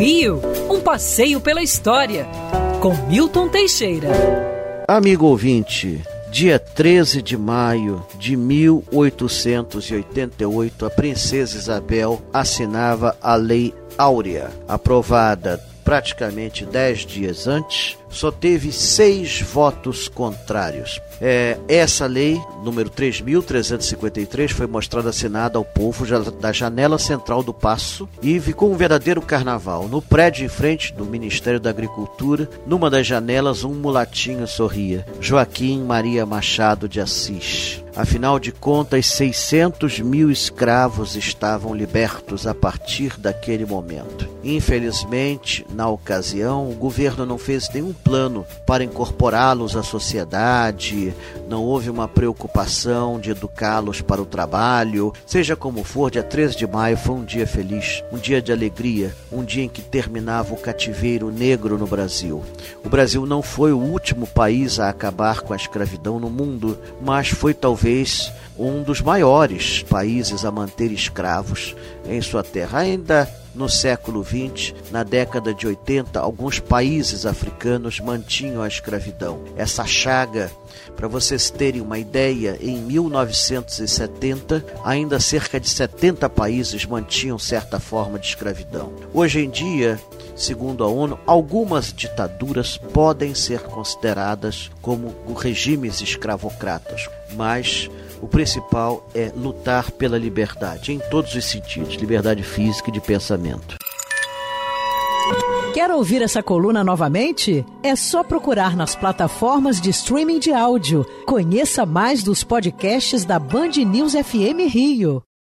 Rio, um passeio pela história, com Milton Teixeira. Amigo ouvinte, dia 13 de maio de 1888, a princesa Isabel assinava a Lei Áurea, aprovada praticamente dez dias antes, só teve seis votos contrários. É, essa lei, número 3.353, foi mostrada assinada ao povo da janela central do Paço e ficou um verdadeiro carnaval. No prédio em frente do Ministério da Agricultura, numa das janelas, um mulatinho sorria. Joaquim Maria Machado de Assis. Afinal de contas, 600 mil escravos estavam libertos a partir daquele momento. Infelizmente, na ocasião, o governo não fez nenhum plano para incorporá-los à sociedade, não houve uma preocupação de educá-los para o trabalho. Seja como for, dia 13 de maio foi um dia feliz, um dia de alegria, um dia em que terminava o cativeiro negro no Brasil. O Brasil não foi o último país a acabar com a escravidão no mundo, mas foi talvez um dos maiores países a manter escravos em sua terra. Ainda no século XX, na década de 80, alguns países africanos mantinham a escravidão. Essa chaga, para vocês terem uma ideia, em 1970, ainda cerca de 70 países mantinham certa forma de escravidão. Hoje em dia, segundo a ONU, algumas ditaduras podem ser consideradas como regimes escravocratas, mas o principal é lutar pela liberdade, em todos os sentidos liberdade física e de pensamento. Quer ouvir essa coluna novamente? É só procurar nas plataformas de streaming de áudio. Conheça mais dos podcasts da Band News FM Rio.